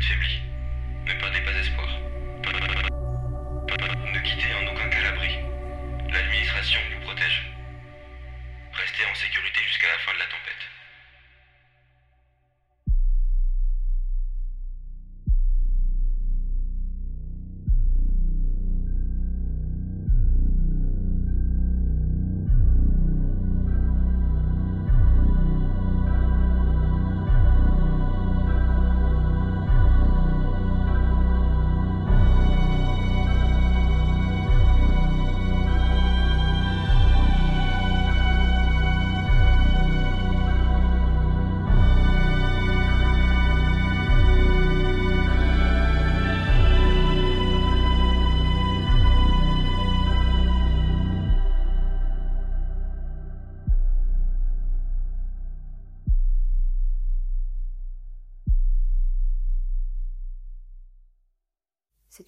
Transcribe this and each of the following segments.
Ne perdez pas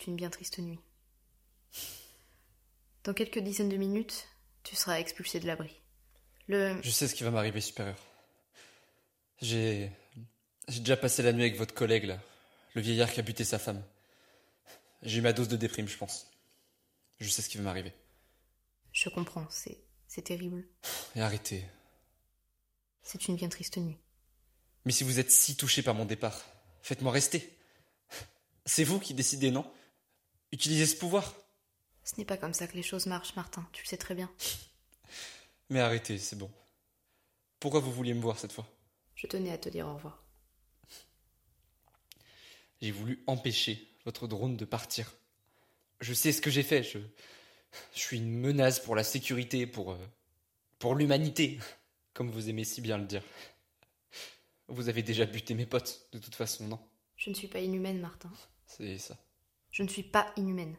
C'est une bien triste nuit. Dans quelques dizaines de minutes, tu seras expulsé de l'abri. Le. Je sais ce qui va m'arriver, supérieur. J'ai. J'ai déjà passé la nuit avec votre collègue, là. Le vieillard qui a buté sa femme. J'ai eu ma dose de déprime, je pense. Je sais ce qui va m'arriver. Je comprends, c'est. C'est terrible. Et arrêtez. C'est une bien triste nuit. Mais si vous êtes si touché par mon départ, faites-moi rester. C'est vous qui décidez, non? Utilisez ce pouvoir. Ce n'est pas comme ça que les choses marchent, Martin, tu le sais très bien. Mais arrêtez, c'est bon. Pourquoi vous vouliez me voir cette fois? Je tenais à te dire au revoir. J'ai voulu empêcher votre drone de partir. Je sais ce que j'ai fait. Je, je suis une menace pour la sécurité, pour, euh, pour l'humanité, comme vous aimez si bien le dire. Vous avez déjà buté mes potes, de toute façon, non? Je ne suis pas inhumaine, Martin. C'est ça. Je ne suis pas inhumaine.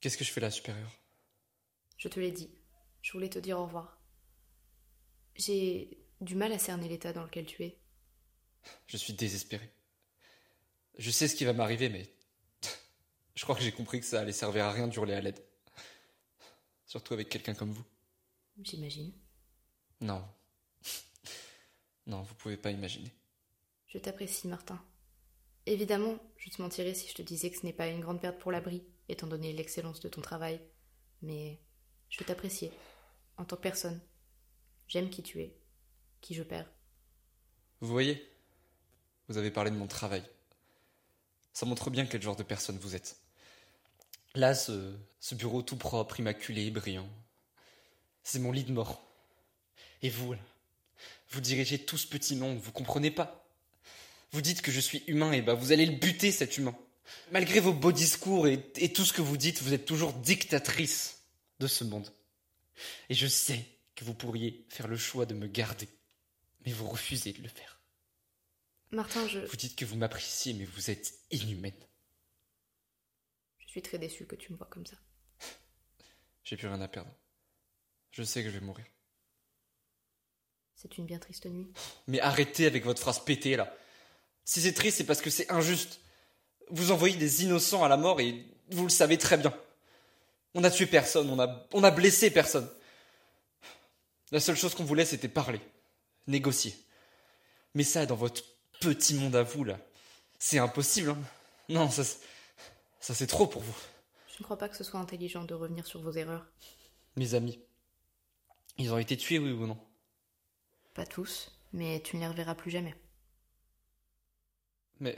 Qu'est-ce que je fais là, supérieur? Je te l'ai dit. Je voulais te dire au revoir. J'ai du mal à cerner l'état dans lequel tu es. Je suis désespéré. Je sais ce qui va m'arriver, mais je crois que j'ai compris que ça allait servir à rien d'hurler à l'aide. Surtout avec quelqu'un comme vous. J'imagine. Non. Non, vous pouvez pas imaginer. Je t'apprécie, Martin. Évidemment, je te mentirais si je te disais que ce n'est pas une grande perte pour l'abri, étant donné l'excellence de ton travail. Mais je t'apprécie, en tant que personne. J'aime qui tu es, qui je perds. Vous voyez Vous avez parlé de mon travail. Ça montre bien quel genre de personne vous êtes. Là, ce, ce bureau tout propre, immaculé, brillant. C'est mon lit de mort. Et vous, là, vous dirigez tout ce petit monde, vous comprenez pas Vous dites que je suis humain, et bah vous allez le buter, cet humain. Malgré vos beaux discours et, et tout ce que vous dites, vous êtes toujours dictatrice de ce monde. Et je sais que vous pourriez faire le choix de me garder, mais vous refusez de le faire. Martin, je, Vous dites que vous m'appréciez, mais vous êtes inhumaine. je suis très déçue que tu me vois comme ça. J'ai plus rien à perdre. Je sais que je vais mourir. C'est une bien triste nuit. Mais arrêtez avec votre phrase pétée là. Si c'est triste, c'est parce que c'est injuste. Vous envoyez des innocents à la mort et vous le savez très bien. On a tué personne, on a, on a blessé personne. La seule chose qu'on voulait, c'était parler, négocier. Mais ça, dans votre petit monde à vous là, c'est impossible. Hein non, ça, c'est- ça c'est trop pour vous. Je ne crois pas que ce soit intelligent de revenir sur vos erreurs. Mes amis, ils ont été tués, oui ou non? Pas tous, mais tu ne les reverras plus jamais. Mais,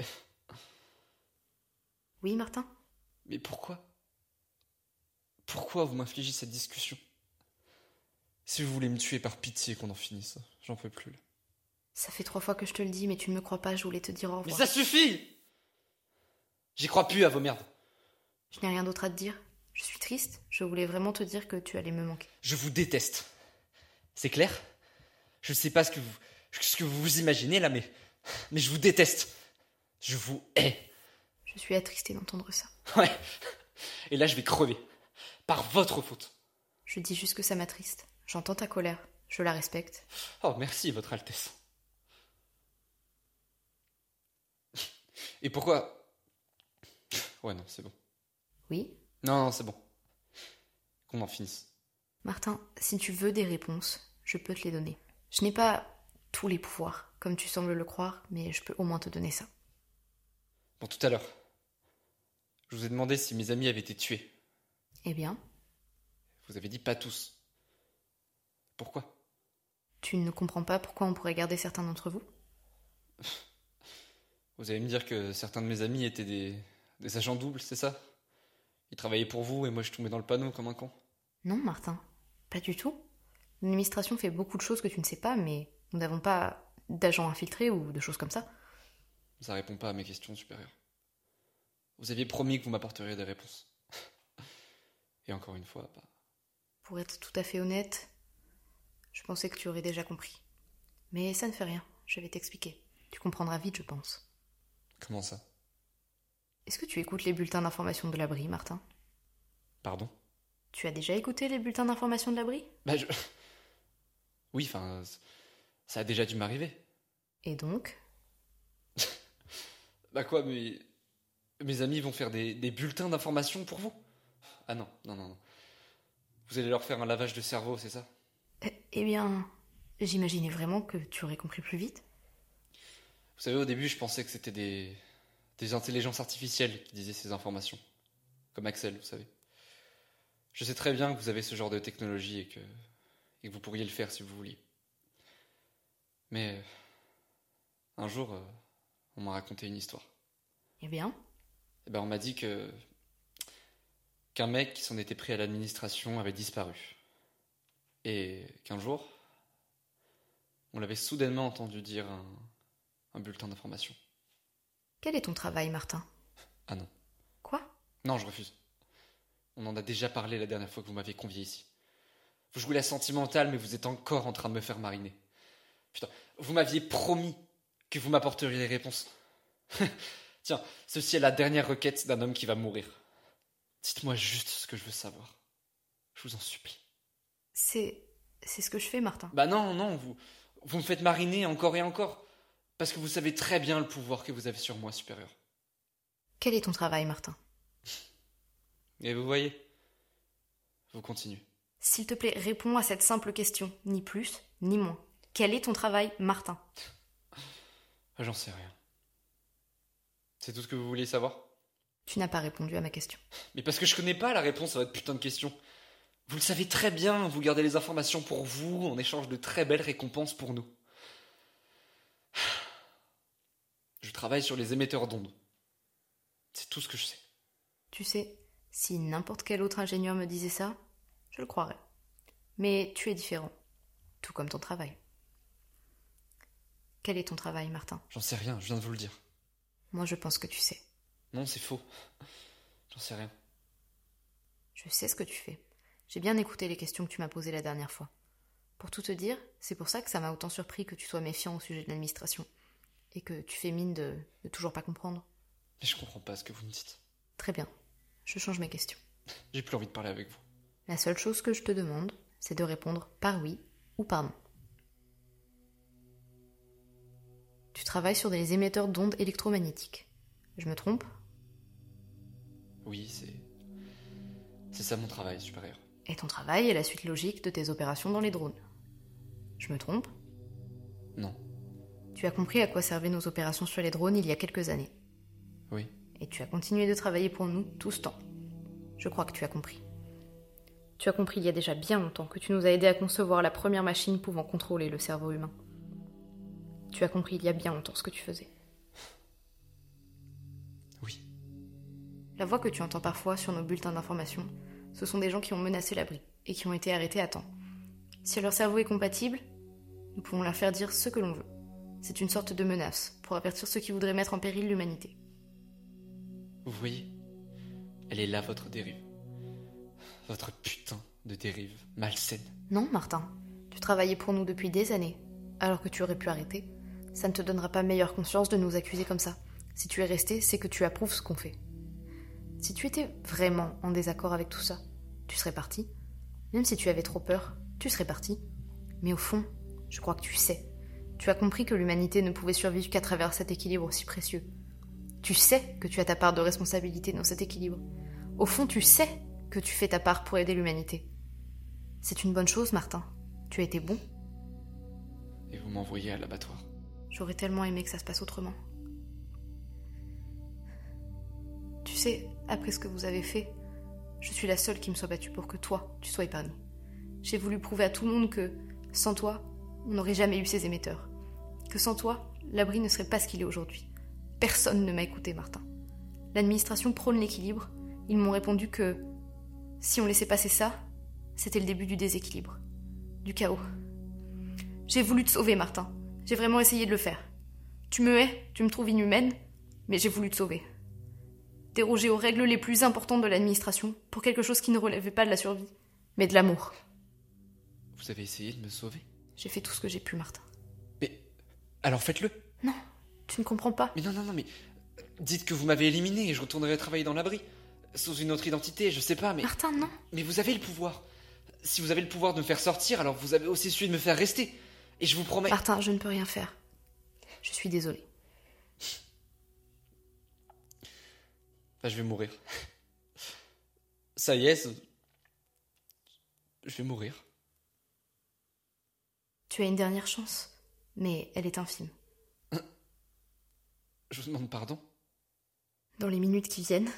Oui, Martin mais pourquoi? Pourquoi vous m'infligez cette discussion? Si vous voulez me tuer par pitié qu'on en finisse, j'en peux plus. Ça fait trois fois que je te le dis, mais tu ne me crois pas, je voulais te dire au Mais revoir. ça suffit J'y crois plus à vos merdes. Je n'ai rien d'autre à te dire. Je suis triste, je voulais vraiment te dire que tu allais me manquer. Je vous déteste. C'est clair? Je sais pas ce que vous ce que vous imaginez là, mais mais je vous déteste. Je vous hais. Je suis attristée d'entendre ça. Ouais. Et là, je vais crever. Par votre faute. Je dis juste que ça m'attriste. J'entends ta colère, je la respecte. Oh, merci, Votre Altesse. Et pourquoi? Ouais, non, c'est bon. Oui? Non, non, c'est bon. Qu'on en finisse. Martin, si tu veux des réponses, je peux te les donner. Je n'ai pas tous les pouvoirs, comme tu sembles le croire, mais je peux au moins te donner ça. Bon, tout à l'heure, je vous ai demandé si mes amis avaient été tués. Eh bien, Vous avez dit pas tous. Pourquoi? Tu ne comprends pas pourquoi on pourrait garder certains d'entre vous? Vous allez me dire que certains de mes amis étaient des, des agents doubles, c'est ça? Ils travaillaient pour vous et moi je tombais dans le panneau comme un con. Non, Martin, pas du tout. L'administration fait beaucoup de choses que tu ne sais pas, mais nous n'avons pas d'agents infiltrés ou de choses comme ça. Ça répond pas à mes questions supérieures. Vous aviez promis que vous m'apporteriez des réponses. Et encore une fois, bah, Pour être tout à fait honnête, je pensais que tu aurais déjà compris. Mais ça ne fait rien, je vais t'expliquer. Tu comprendras vite, je pense. comment ça? Est-ce que tu écoutes les bulletins d'information de l'abri, Martin? Pardon? Tu as déjà écouté les bulletins d'information de l'abri? Bah je... Oui, enfin, ça a déjà dû m'arriver. Et donc? Bah quoi, mais... Mes amis vont faire des, des bulletins d'information pour vous? Ah non, non, non, non. Vous allez leur faire un lavage de cerveau, c'est ça? Eh eh bien, j'imaginais vraiment que tu aurais compris plus vite. Vous savez, au début, je pensais que c'était des... des intelligences artificielles qui disaient ces informations. Comme Axel, vous savez. Je sais très bien que vous avez ce genre de technologie et que, et que vous pourriez le faire si vous vouliez. Mais euh, un jour, euh, on m'a raconté une histoire. Eh bien, Et ben, on m'a dit que qu'un mec qui s'en était pris à l'administration avait disparu. Et qu'un jour, on l'avait soudainement entendu dire un, un bulletin d'information. quel est ton travail, Martin? Ah non. Quoi? Non, je refuse. On en a déjà parlé la dernière fois que vous m'aviez convié ici. Vous jouez la sentimentale, mais vous êtes encore en train de me faire mariner. Putain, vous m'aviez promis que vous m'apporteriez les réponses. Tiens, ceci est la dernière requête d'un homme qui va mourir. Dites-moi juste ce que je veux savoir. Je vous en supplie. C'est. C'est ce que je fais, Martin. Bah non, non, vous, vous me faites mariner encore et encore. Parce que vous savez très bien le pouvoir que vous avez sur moi, supérieur. Quel est ton travail, Martin? Et vous voyez Vous continuez. S'il te plaît, réponds à cette simple question, ni plus, ni moins. Quel est ton travail, Martin? Ah, J'en sais rien. C'est tout ce que vous vouliez savoir? Tu n'as pas répondu à ma question. Mais parce que je connais pas la réponse à votre putain de question. Vous le savez très bien, vous gardez les informations pour vous en échange de très belles récompenses pour nous. Je travaille sur les émetteurs d'ondes. C'est tout ce que je sais. Tu sais, si n'importe quel autre ingénieur me disait ça, je le croirais. Mais tu es différent, tout comme ton travail. Quel est ton travail, Martin? J'en sais rien, je viens de vous le dire. Moi, je pense que tu sais. Non, c'est faux. J'en sais rien. Je sais ce que tu fais. J'ai bien écouté les questions que tu m'as posées la dernière fois. Pour tout te dire, c'est pour ça que ça m'a autant surpris que tu sois méfiant au sujet de l'administration. Et que tu fais mine de, de toujours pas comprendre. Mais je comprends pas ce que vous me dites. Très bien. Je change mes questions. J'ai plus envie de parler avec vous. La seule chose que je te demande, c'est de répondre par oui ou par non. Tu travailles sur des émetteurs d'ondes électromagnétiques. Je me trompe? Oui, c'est. C'est ça mon travail, supérieur. Et ton travail est la suite logique de tes opérations dans les drones. Je me trompe? Non. Tu as compris à quoi servaient nos opérations sur les drones il y a quelques années? Oui. Et tu as continué de travailler pour nous tout ce temps. Je crois que tu as compris. Tu as compris il y a déjà bien longtemps que tu nous as aidés à concevoir la première machine pouvant contrôler le cerveau humain. Tu as compris il y a bien longtemps ce que tu faisais. Oui. La voix que tu entends parfois sur nos bulletins d'information ce sont des gens qui ont menacé l'abri et qui ont été arrêtés à temps. Si leur cerveau est compatible, nous pouvons leur faire dire ce que l'on veut. C'est une sorte de menace pour avertir ceux qui voudraient mettre en péril l'humanité. Vous voyez Elle est là, votre dérive. Votre putain de dérive malsaine. Non, Martin. Tu travaillais pour nous depuis des années, alors que tu aurais pu arrêter. Ça ne te donnera pas meilleure conscience de nous accuser comme ça. Si tu es resté, c'est que tu approuves ce qu'on fait. Si tu étais vraiment en désaccord avec tout ça, tu serais parti. Même si tu avais trop peur, tu serais parti. Mais au fond, je crois que tu sais. Tu as compris que l'humanité ne pouvait survivre qu'à travers cet équilibre aussi précieux. Tu sais que tu as ta part de responsabilité dans cet équilibre. Au fond, tu sais que tu fais ta part pour aider l'humanité. C'est une bonne chose, Martin. Tu as été bon. Et vous m'envoyez à l'abattoir. J'aurais tellement aimé que ça se passe autrement. Tu sais, après ce que vous avez fait, je suis la seule qui me soit battue pour que toi, tu sois épargné. J'ai voulu prouver à tout le monde que, sans toi, on n'aurait jamais eu ces émetteurs. Que sans toi, l'abri ne serait pas ce qu'il est aujourd'hui. Personne ne m'a écouté, Martin. L'administration prône l'équilibre. Ils m'ont répondu que si on laissait passer ça, c'était le début du déséquilibre, du chaos. J'ai voulu te sauver, Martin. J'ai vraiment essayé de le faire. Tu me hais, tu me trouves inhumaine, mais j'ai voulu te sauver. Déroger aux règles les plus importantes de l'administration pour quelque chose qui ne relevait pas de la survie, mais de l'amour. Vous avez essayé de me sauver? J'ai fait tout ce que j'ai pu, Martin. Mais alors faites-le. Non, tu ne comprends pas. Mais non, non, non, mais dites que vous m'avez éliminé et je retournerai travailler dans l'abri. Sous une autre identité, je sais pas, mais. Martin, non. Mais vous avez le pouvoir. Si vous avez le pouvoir de me faire sortir, alors vous avez aussi celui de me faire rester. Et je vous promets. Martin, je ne peux rien faire. Je suis désolée. Je vais mourir. Ça y est, je vais mourir. Tu as une dernière chance, mais elle est infime. Je vous demande pardon. Dans les minutes qui viennent,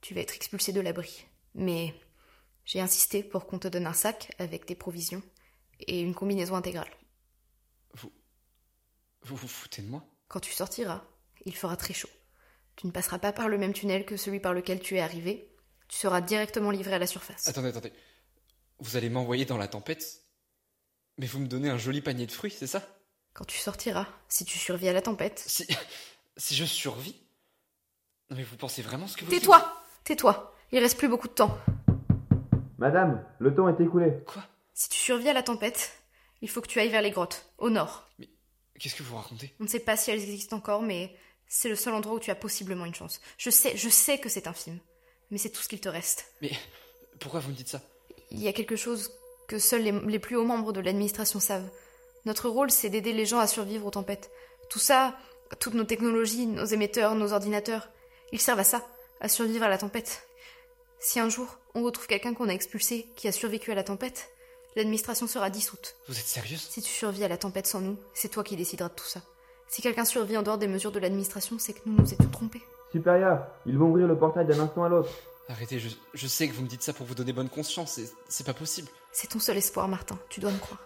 tu vas être expulsé de l'abri. Mais j'ai insisté pour qu'on te donne un sac avec des provisions et une combinaison intégrale. Vous. Vous vous foutez de moi? Quand tu sortiras, il fera très chaud. Tu ne passeras pas par le même tunnel que celui par lequel tu es arrivé. Tu seras directement livré à la surface. Attendez, attendez. Vous allez m'envoyer dans la tempête Mais vous me donnez un joli panier de fruits, c'est ça? Quand tu sortiras, si tu survis à la tempête. Si. Si je survis? Non mais vous pensez vraiment ce que vous dites? Tais-toi Tais-toi Il reste plus beaucoup de temps. Madame, le temps est écoulé. Quoi? Si tu survis à la tempête, il faut que tu ailles vers les grottes, au nord. Qu'est-ce que vous racontez? On ne sait pas si elles existent encore, mais c'est le seul endroit où tu as possiblement une chance. Je sais, je sais que c'est infime, mais c'est tout ce qu'il te reste. Mais pourquoi vous me dites ça? Il y a quelque chose que seuls les, les plus hauts membres de l'administration savent. Notre rôle, c'est d'aider les gens à survivre aux tempêtes. Tout ça, toutes nos technologies, nos émetteurs, nos ordinateurs, ils servent à ça, à survivre à la tempête. Si un jour, on retrouve quelqu'un qu'on a expulsé, qui a survécu à la tempête, l'administration sera dissoute. Vous êtes sérieuse? Si tu survis à la tempête sans nous, c'est toi qui décideras de tout ça. Si quelqu'un survit en dehors des mesures de l'administration, c'est que nous nous étions trompés. Supérieur, ils vont ouvrir le portail d'un instant à l'autre. Arrêtez, je, je sais que vous me dites ça pour vous donner bonne conscience, c'est- c'est pas possible. C'est ton seul espoir, Martin. Tu dois me croire.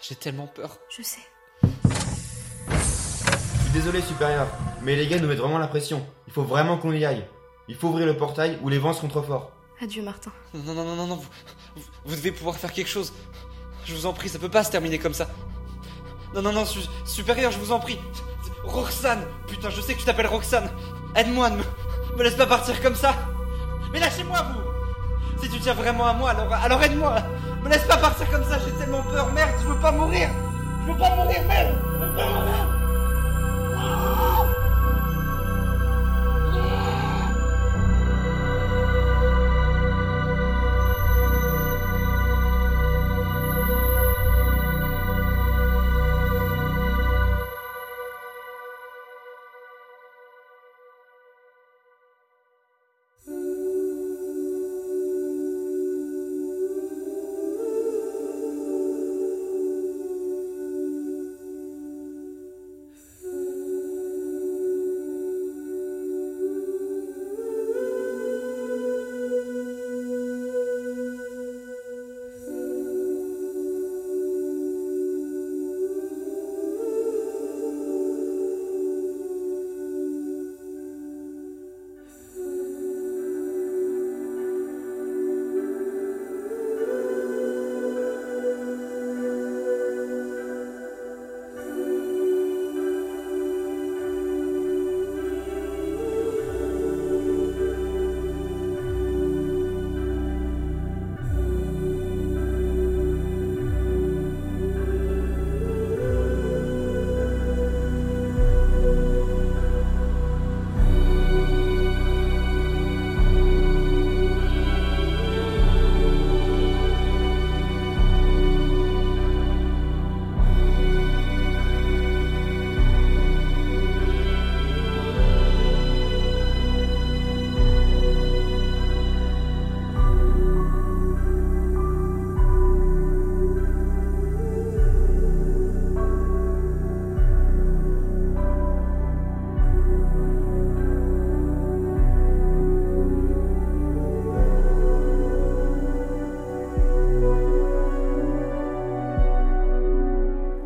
J'ai tellement peur. Je sais. Je suis désolé, supérieur, mais les gars nous mettent vraiment la pression. Il faut vraiment qu'on y aille. Il faut ouvrir le portail ou les vents seront trop forts. Adieu, Martin. Non, non, non, non, non, vous, vous, vous devez pouvoir faire quelque chose. Je vous en prie, ça peut pas se terminer comme ça. Non, non, non, su- supérieur, je vous en prie. Roxane Putain, je sais que tu t'appelles Roxane. Aide-moi, ne me, me laisse pas partir comme ça. Mais lâchez-moi, vous Si tu tiens vraiment à moi, alors, alors aide-moi. Me laisse pas partir comme ça, j'ai tellement peur. Merde, je veux pas mourir. Je veux pas mourir, merde.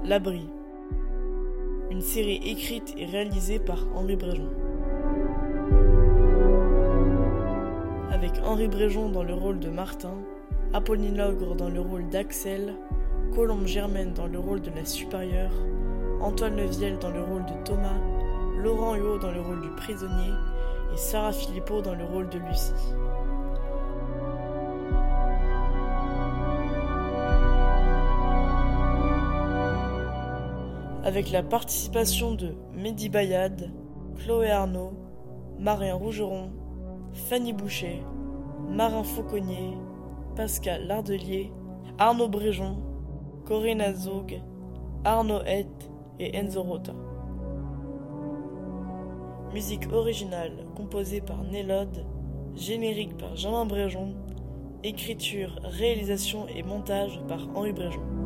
L'abri. Une série écrite et réalisée par Henri Bréjon. Avec Henri Bréjon dans le rôle de Martin, Apolline Logre dans le rôle d'Axel, Colombe Germaine dans le rôle de la supérieure, Antoine Leviel dans le rôle de Thomas, Laurent Huot dans le rôle du prisonnier et Sarah Philippot dans le rôle de Lucie. Avec la participation de Mehdi Bayad, Chloé Arnaud, Marien Rougeron, Fanny Boucher, Marin Fauconnier, Pascal Lardelier, Arnaud Bréjon, Corinne Azog, Arnaud Hett et Enzo Rota. Musique originale composée par Nélode, générique par Jean Bréjon, écriture, réalisation et montage par Henri Bréjon.